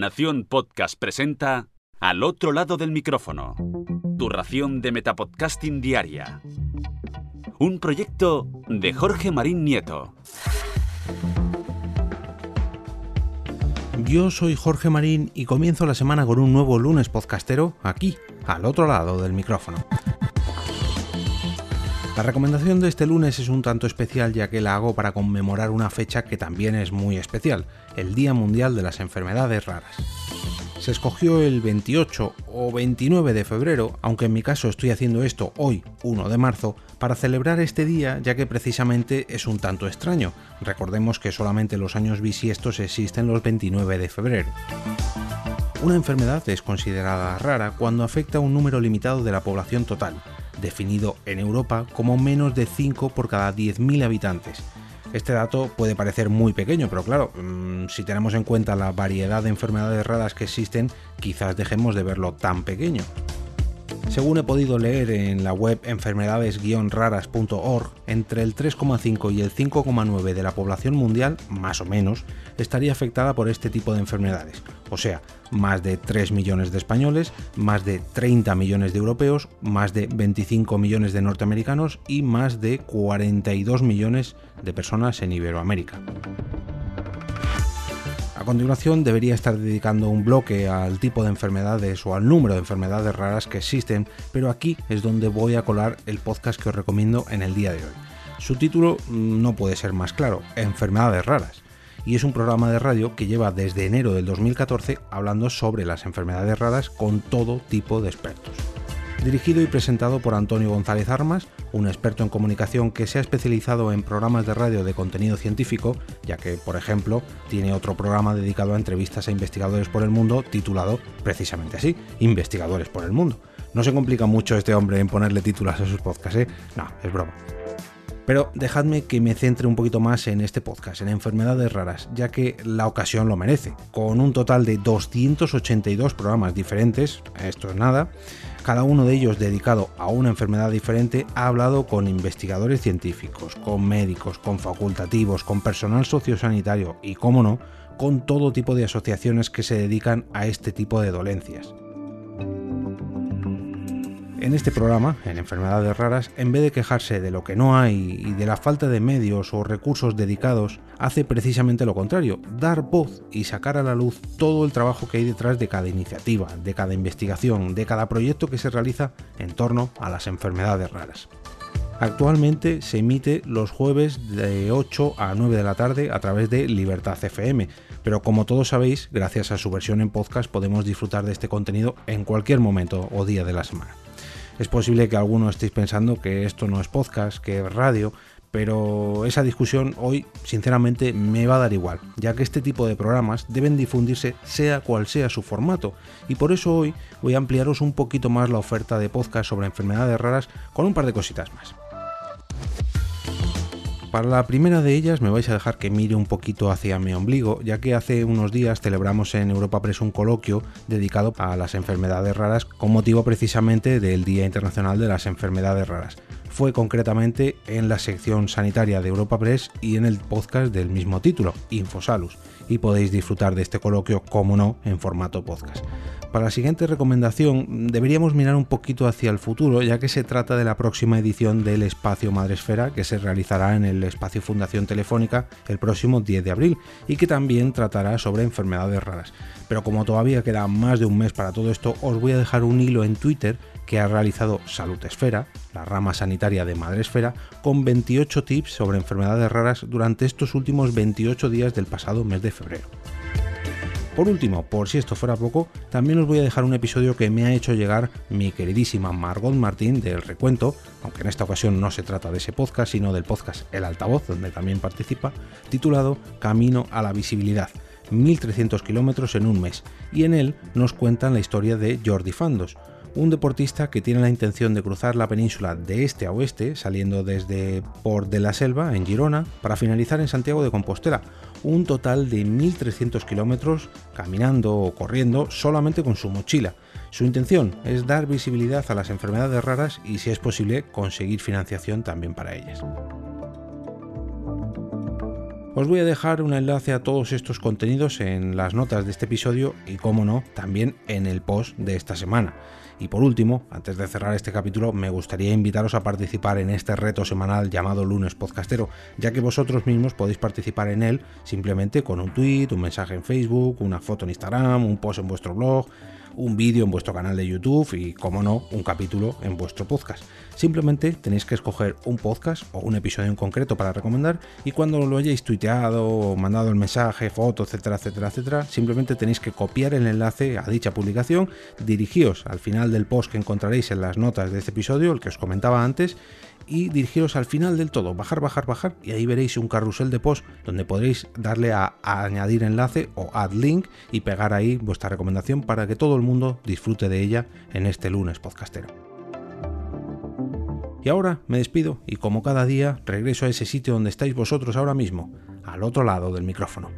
Nación Podcast presenta Al otro lado del micrófono. Tu ración de Metapodcasting Diaria. Un proyecto de Jorge Marín Nieto. Yo soy Jorge Marín y comienzo la semana con un nuevo lunes podcastero aquí, al otro lado del micrófono. La recomendación de este lunes es un tanto especial ya que la hago para conmemorar una fecha que también es muy especial, el Día Mundial de las Enfermedades Raras. Se escogió el 28 o 29 de febrero, aunque en mi caso estoy haciendo esto hoy, 1 de marzo, para celebrar este día ya que precisamente es un tanto extraño. Recordemos que solamente los años bisiestos existen los 29 de febrero. Una enfermedad es considerada rara cuando afecta a un número limitado de la población total, definido en Europa como menos de 5 por cada 10.000 habitantes. Este dato puede parecer muy pequeño, pero claro, mm, si tenemos en cuenta la variedad de enfermedades raras que existen, quizás dejemos de verlo tan pequeño. Según he podido leer en la web enfermedades-raras.org, entre el 3,5 y el 5,9 de la población mundial, más o menos, estaría afectada por este tipo de enfermedades. O sea, más de 3 millones de españoles, más de 30 millones de europeos, más de 25 millones de norteamericanos y más de 42 millones de personas en Iberoamérica. Continuación debería estar dedicando un bloque al tipo de enfermedades o al número de enfermedades raras que existen, pero aquí es donde voy a colar el podcast que os recomiendo en el día de hoy. Su título mm, no puede ser más claro, Enfermedades raras, y es un programa de radio que lleva desde enero del 2014 hablando sobre las enfermedades raras con todo tipo de expertos dirigido y presentado por Antonio González Armas, un experto en comunicación que se ha especializado en programas de radio de contenido científico, ya que, por ejemplo, tiene otro programa dedicado a entrevistas a investigadores por el mundo titulado precisamente así, Investigadores por el Mundo. No se complica mucho este hombre en ponerle títulos a sus podcasts, ¿eh? No, es broma. Pero dejadme que me centre un poquito más en este podcast, en enfermedades raras, ya que la ocasión lo merece. Con un total de 282 programas diferentes, esto es nada, cada uno de ellos dedicado a una enfermedad diferente, ha hablado con investigadores científicos, con médicos, con facultativos, con personal sociosanitario y, como no, con todo tipo de asociaciones que se dedican a este tipo de dolencias. En este programa, en enfermedades raras, en vez de quejarse de lo que no hay y de la falta de medios o recursos dedicados, hace precisamente lo contrario, dar voz y sacar a la luz todo el trabajo que hay detrás de cada iniciativa, de cada investigación, de cada proyecto que se realiza en torno a las enfermedades raras. Actualmente se emite los jueves de 8 a 9 de la tarde a través de Libertad FM, pero como todos sabéis, gracias a su versión en podcast podemos disfrutar de este contenido en cualquier momento o día de la semana. Es posible que algunos estéis pensando que esto no es podcast, que es radio, pero esa discusión hoy sinceramente me va a dar igual, ya que este tipo de programas deben difundirse sea cual sea su formato, y por eso hoy voy a ampliaros un poquito más la oferta de podcast sobre enfermedades raras con un par de cositas más. Para la primera de ellas me vais a dejar que mire un poquito hacia mi ombligo, ya que hace unos días celebramos en Europa Press un coloquio dedicado a las enfermedades raras con motivo precisamente del Día Internacional de las Enfermedades Raras. Fue concretamente en la sección sanitaria de Europa Press y en el podcast del mismo título, Infosalus, y podéis disfrutar de este coloquio, como no, en formato podcast. Para la siguiente recomendación deberíamos mirar un poquito hacia el futuro, ya que se trata de la próxima edición del Espacio Madresfera que se realizará en el Espacio Fundación Telefónica el próximo 10 de abril y que también tratará sobre enfermedades raras. Pero como todavía queda más de un mes para todo esto, os voy a dejar un hilo en Twitter que ha realizado Salud Esfera, la rama sanitaria de Madresfera, con 28 tips sobre enfermedades raras durante estos últimos 28 días del pasado mes de febrero. Por último, por si esto fuera poco, también os voy a dejar un episodio que me ha hecho llegar mi queridísima Margot Martín del Recuento, aunque en esta ocasión no se trata de ese podcast, sino del podcast El Altavoz, donde también participa, titulado Camino a la Visibilidad. 1.300 kilómetros en un mes, y en él nos cuentan la historia de Jordi Fandos, un deportista que tiene la intención de cruzar la península de este a oeste, saliendo desde Port de la Selva, en Girona, para finalizar en Santiago de Compostela, un total de 1.300 kilómetros caminando o corriendo solamente con su mochila. Su intención es dar visibilidad a las enfermedades raras y, si es posible, conseguir financiación también para ellas. Os voy a dejar un enlace a todos estos contenidos en las notas de este episodio y, como no, también en el post de esta semana. Y por último, antes de cerrar este capítulo, me gustaría invitaros a participar en este reto semanal llamado Lunes Podcastero, ya que vosotros mismos podéis participar en él simplemente con un tweet, un mensaje en Facebook, una foto en Instagram, un post en vuestro blog, un vídeo en vuestro canal de YouTube y, como no, un capítulo en vuestro podcast. Simplemente tenéis que escoger un podcast o un episodio en concreto para recomendar y cuando lo hayáis tuiteado o mandado el mensaje, foto, etcétera, etcétera, etcétera, simplemente tenéis que copiar el enlace a dicha publicación, dirigíos al final del post que encontraréis en las notas de este episodio, el que os comentaba antes, y dirigiros al final del todo, bajar, bajar, bajar, y ahí veréis un carrusel de post donde podréis darle a, añadir enlace o add link y pegar ahí vuestra recomendación para que todo el mundo disfrute de ella en este lunes podcastero. Y ahora me despido y como cada día regreso a ese sitio donde estáis vosotros ahora mismo, al otro lado del micrófono.